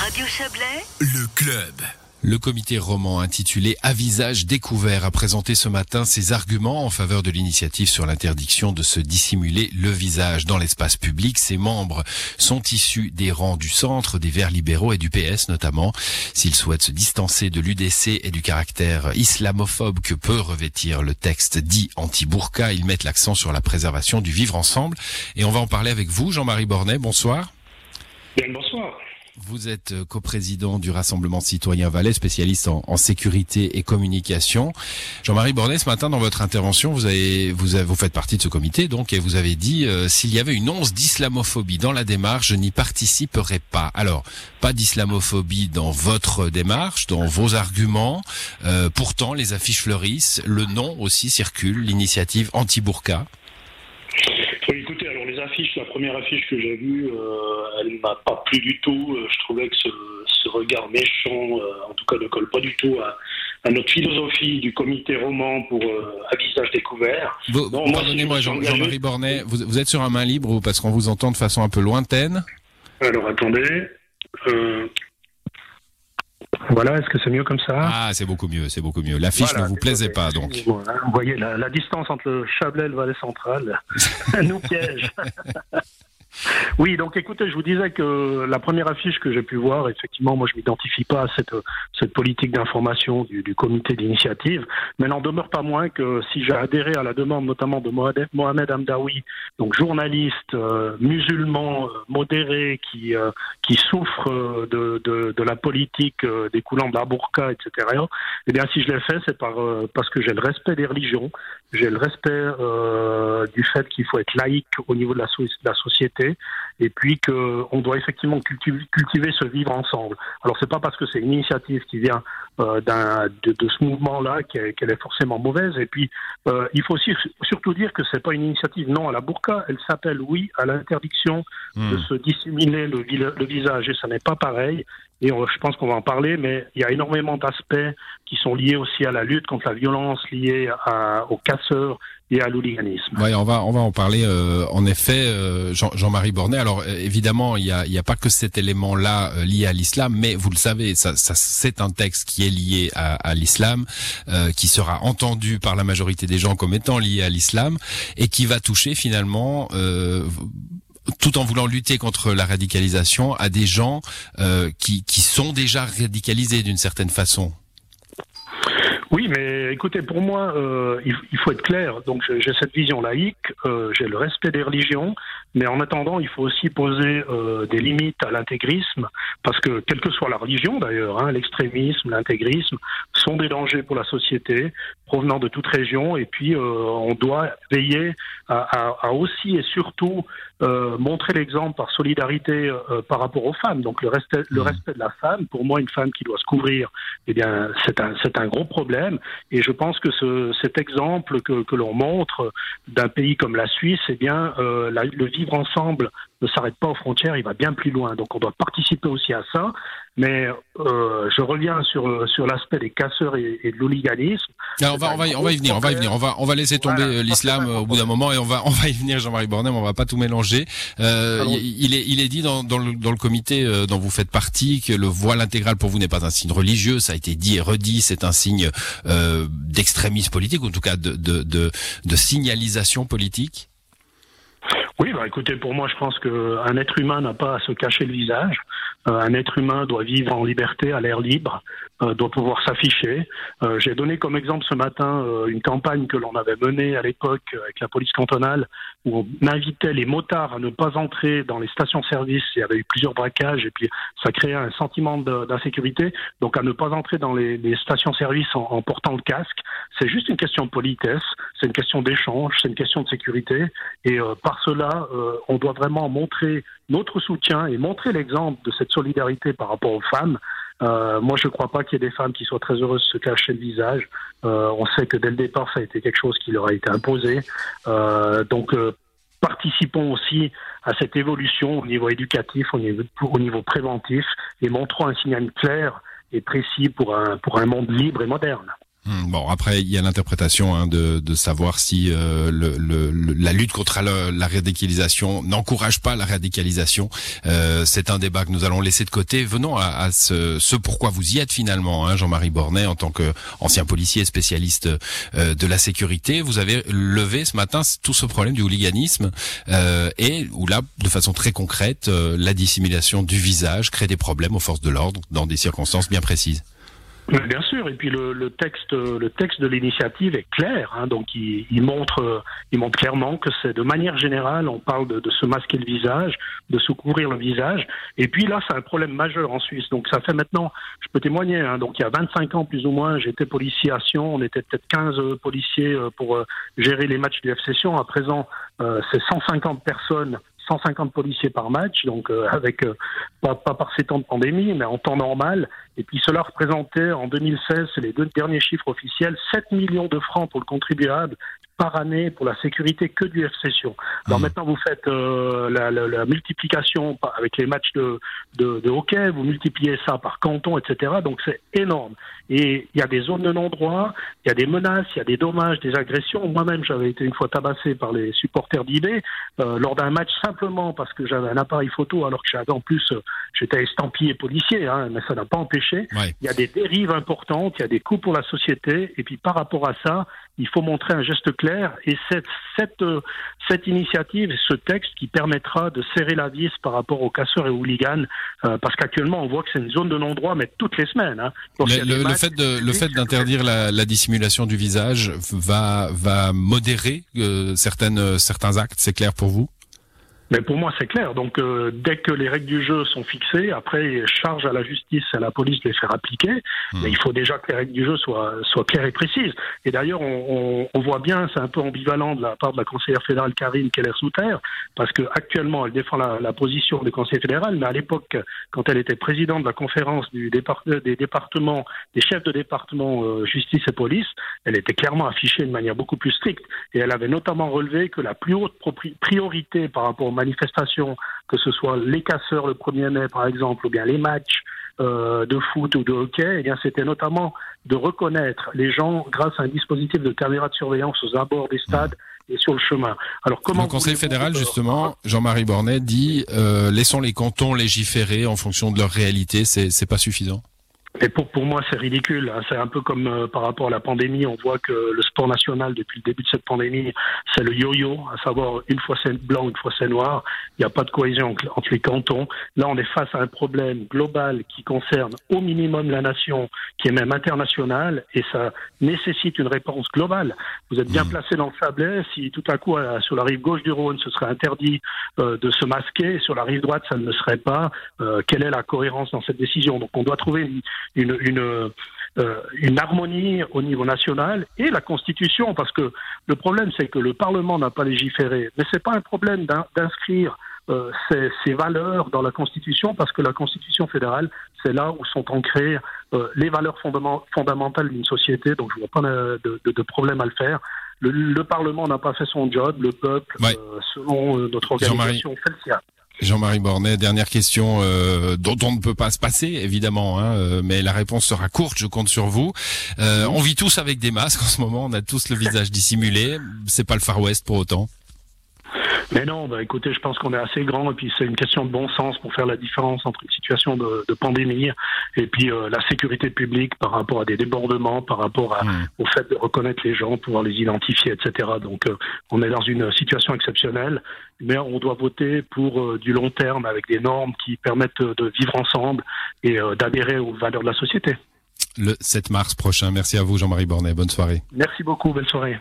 Radio Chablais, Le club. Le comité roman intitulé À visage découvert a présenté ce matin ses arguments en faveur de l'initiative sur l'interdiction de se dissimuler le visage dans l'espace public. Ses membres sont issus des rangs du centre, des Verts libéraux et du PS notamment. S'ils souhaitent se distancer de l'UDC et du caractère islamophobe que peut revêtir le texte dit anti-burqa, ils mettent l'accent sur la préservation du vivre ensemble. Et on va en parler avec vous, Jean-Marie Bornet. Bonsoir. Bien, bonsoir. Vous êtes euh, coprésident du Rassemblement citoyen Valais, spécialiste en, en sécurité et communication. Jean-Marie Bornet, ce matin, dans votre intervention, vous avez, vous, avez- vous faites partie de ce comité, donc, et vous avez dit euh, s'il y avait une once d'islamophobie dans la démarche, je n'y participerai pas. Alors, pas d'islamophobie dans votre démarche, dans vos arguments. Euh, pourtant, les affiches fleurissent, le nom aussi circule, l'initiative anti-burqa. Affiches, la première affiche que j'ai vue, euh, elle m'a pas plu du tout. Euh, Je trouvais que ce, ce regard méchant, euh, en tout cas, ne colle pas du tout à, à notre philosophie du comité roman pour euh, à visage découvert. Pardonnez-moi, Jean- Jean-Marie Bornet, vous, vous êtes sur un main libre parce qu'on vous entend de façon un peu lointaine? Alors attendez. Euh, Voilà, est-ce que c'est mieux comme ça? Ah, c'est beaucoup mieux, c'est beaucoup mieux. L'affiche Voilà, ne vous plaisait pas, donc. Vous voyez, la, la distance entre le Chablais et le Valais central nous piège. Oui, donc écoutez, je vous disais que la première affiche que j'ai pu voir, effectivement, moi je m'identifie pas à cette, politique d'information du, du comité d'initiative, mais n'en demeure pas moins que si j'ai adhéré à la demande notamment de Mohamed, Hamdaoui, donc journaliste euh, musulman euh, modéré qui, euh, qui souffre de, la politique euh, découlant de la burqa, etc., eh bien si je l'ai fait, c'est par, parce que j'ai le respect des religions, j'ai le respect euh, du fait qu'il faut être laïque au niveau de la, so- de la société et puis qu'on doit effectivement cultiver, cultiver ce vivre ensemble. Alors c'est pas parce que c'est une initiative qui vient euh, d'un- de, de ce mouvement-là qu'elle est forcément mauvaise. Et puis euh, il faut aussi surtout dire que c'est pas une initiative non à la burqa, elle s'appelle oui à l'interdiction de Hmm. se dissimuler le, le visage et ça n'est pas pareil. Et on- je pense qu'on va en parler, mais il y a énormément d'aspects qui sont liés aussi à la lutte contre la violence liée à, aux casseurs et à l'hooliganisme. Ouais, on va on va en parler. euh, en effet, euh, Jean- Jean-Marie Bornet. Alors euh, évidemment, il y a y a pas que cet élément-là euh, lié à l'islam, mais vous le savez, ça, ça c'est un texte qui est lié à, à l'islam, euh, qui sera entendu par la majorité des gens comme étant lié à l'islam, et qui va toucher finalement. Tout en voulant lutter contre la radicalisation, à des gens euh, qui, qui sont déjà radicalisés d'une certaine façon. Oui, mais écoutez, pour moi, euh, il, faut être clair. Donc, j'ai j'ai cette vision laïque, euh, j'ai le respect des religions, mais en attendant, il faut aussi poser euh, des limites à l'intégrisme, parce que quelle que soit la religion, d'ailleurs, hein, l'extrémisme, l'intégrisme sont des dangers pour la société, provenant de toute région, et puis euh, on doit veiller à, à- à aussi et surtout euh, montrer l'exemple par solidarité euh, par rapport aux femmes. Donc, le respect, le Mhm. respect de la femme, pour moi, une femme qui doit se couvrir eh bien, c'est un, c'est un gros problème. Et je pense que ce, cet exemple que, que l'on montre d'un pays comme la Suisse, eh bien, euh, la- le vivre ensemble ne s'arrête pas aux frontières, il va bien plus loin. Donc, on doit participer aussi à ça. Mais euh, je reviens sur, sur l'aspect des casseurs et, et de l'hooliganisme. Alors, on va, on va, y- on va y venir, on va y venir, on va, on va laisser tomber Voilà. euh, l'islam euh, au bout d'un moment et on va, on va y venir, Jean-Marie Bornet, mais on va pas tout mélanger. Euh, il est, il est dit dans, dans, le, dans le comité euh, dont vous faites partie que le voile intégral pour vous n'est pas un signe religieux, ça a été dit et redit, c'est un signe euh, d'extrémisme politique, ou en tout cas de, de, de, de signalisation politique. Oui, bah écoutez, pour moi, je pense qu'un être humain n'a pas à se cacher le visage. Euh, un être humain doit vivre en liberté, à l'air libre, euh, doit pouvoir s'afficher. Euh, J'ai donné comme exemple ce matin une campagne que l'on avait menée à l'époque avec la police cantonale, où on invitait les motards à ne pas entrer dans les stations-service. Il y avait eu plusieurs braquages et puis ça créait un sentiment d'insécurité. Donc à ne pas entrer dans les, les stations-service en, en portant le casque. C'est juste une question de politesse, c'est une question d'échange, c'est une question de sécurité. Et euh, par cela, euh, on doit vraiment montrer notre soutien et montrer l'exemple de cette solidarité par rapport aux femmes. Euh, moi, je ne crois pas qu'il y ait des femmes qui soient très heureuses de se cacher le visage. Euh, on sait que dès le départ, ça a été quelque chose qui leur a été imposé. Euh, donc, euh, participons aussi à cette évolution au niveau éducatif, au niveau, au niveau préventif, et montrons un signal clair et précis pour un, pour un monde libre et moderne. Hmm, bon, après, il y a l'interprétation hein, de, de, savoir si euh, le, le, la lutte contre la, radicalisation n'encourage pas la radicalisation. Euh, c'est un débat que nous allons laisser de côté. Venons à, à ce, ce, pourquoi vous y êtes finalement, hein, Jean-Marie Bornet, en tant qu'ancien policier spécialiste euh, de la sécurité. Vous avez levé ce matin tout ce problème du hooliganisme euh, et où là, de façon très concrète, euh, la dissimulation du visage crée des problèmes aux forces de l'ordre dans des circonstances bien précises. Bien sûr, et puis le, le texte, le texte de l'initiative est clair, hein, donc il, il, montre, il montre clairement que c'est de manière générale, on parle de, de, se masquer le visage, de se couvrir le visage, et puis là c'est un problème majeur en Suisse. Donc ça fait maintenant, je peux témoigner, hein, donc il y a 25 ans plus ou moins, j'étais policier à Sion, on était peut-être 15 policiers euh, pour euh, gérer les matchs du FC Sion. À présent, euh, c'est 150 personnes 150 policiers par match, donc euh, avec euh, pas, par ces temps de pandémie, mais en temps normal. Et puis cela représentait en 2016, c'est les deux derniers chiffres officiels, 7 millions de francs pour le contribuable par année pour la sécurité que du FC Sion. Alors mmh. maintenant, vous faites euh, la, la, la, multiplication avec les matchs de, de, de, hockey, vous multipliez ça par canton, etc. Donc c'est énorme. Et il y a des zones de non-droit, il y a des menaces, il y a des dommages, des agressions. Moi-même, j'avais été une fois tabassé par les supporters d'IB euh, lors d'un match simplement parce que j'avais un appareil photo alors que j'avais en plus, euh, j'étais estampillé policier, hein, mais ça n'a pas empêché. Ouais. Il y a des dérives importantes, il y a des coûts pour la société. Et puis par rapport à ça, il faut montrer un geste clair et cette, cette, cette initiative ce texte qui permettra de serrer la vis par rapport aux casseurs et aux hooligans, euh, parce qu'actuellement on voit que c'est une zone de non-droit, mais toutes les semaines. Hein. Le, fait de, le fait d'interdire la, la, dissimulation du visage va, va modérer euh, certaines, certains actes, c'est clair pour vous? Mais pour moi, c'est clair. Donc, euh, dès que les règles du jeu sont fixées, après, charge à la justice et à la police de les faire appliquer. Mmh. Mais il faut déjà que les règles du jeu soient, soient claires et précises. Et d'ailleurs, on, on, on, voit bien, c'est un peu ambivalent de la part de la conseillère fédérale Karine Keller-Souter, parce que actuellement, elle défend la, la position du conseil fédéral, mais à l'époque, quand elle était présidente de la conférence du départ, des départements, des chefs de département euh, justice et police, elle était clairement affichée de manière beaucoup plus stricte. Et elle avait notamment relevé que la plus haute priorité par rapport au manifestations, que ce soit les casseurs le 1er mai par exemple, ou bien les matchs euh, de foot ou de hockey, eh bien c'était notamment de reconnaître les gens grâce à un dispositif de caméra de surveillance aux abords des stades. Et sur le chemin. Alors comment le Conseil fédéral justement, Jean-Marie Bornet dit euh, laissons les cantons légiférer en fonction de leur réalité, c'est pas suffisant. Et pour, pour moi, c'est ridicule. Hein. C'est un peu comme euh, par rapport à la pandémie. On voit que le sport national, depuis le début de cette pandémie, c'est le yo-yo, à savoir une fois c'est blanc, une fois c'est noir. Il n'y a pas de cohésion entre les cantons. Là, on est face à un problème global qui concerne au minimum la nation, qui est même international, et ça nécessite une réponse globale. Vous êtes bien mmh. placé dans le Chablais. Si tout à coup, euh, sur la rive gauche du Rhône, ce serait interdit euh, de se masquer, sur la rive droite, ça ne le serait pas, euh, quelle est la cohérence dans cette décision? Donc, on doit trouver une une, une, euh, une harmonie au niveau national et la Constitution, parce que le problème, c'est que le Parlement n'a pas légiféré. Mais c'est pas un problème d'inscrire euh, ces, ces, valeurs dans la Constitution, parce que la Constitution fédérale, c'est là où sont ancrées euh, les valeurs fondamentales d'une société. Donc, je vois pas de, de, de problème à le faire. Le, le Parlement n'a pas fait son job, le peuple, ouais. euh, selon notre organisation, fait le sien. Jean-Marie Bornet, dernière question euh, dont on ne peut pas se passer évidemment, hein, euh, mais la réponse sera courte, je compte sur vous. Euh, on vit tous avec des masques en ce moment, on a tous le visage dissimulé, c'est pas le Far West pour autant. Mais non, bah écoutez, je pense qu'on est assez grand et puis c'est une question de bon sens pour faire la différence entre une situation de, de pandémie et puis euh, la sécurité publique par rapport à des débordements, par rapport à, mmh. au fait de reconnaître les gens, pouvoir les identifier, etc. Donc euh, on est dans une situation exceptionnelle, mais on doit voter pour euh, du long terme avec des normes qui permettent de vivre ensemble et d'adhérer aux valeurs de la société. Le 7 mars prochain. Merci à vous Jean-Marie Bornet. Bonne soirée. Merci beaucoup. Belle soirée.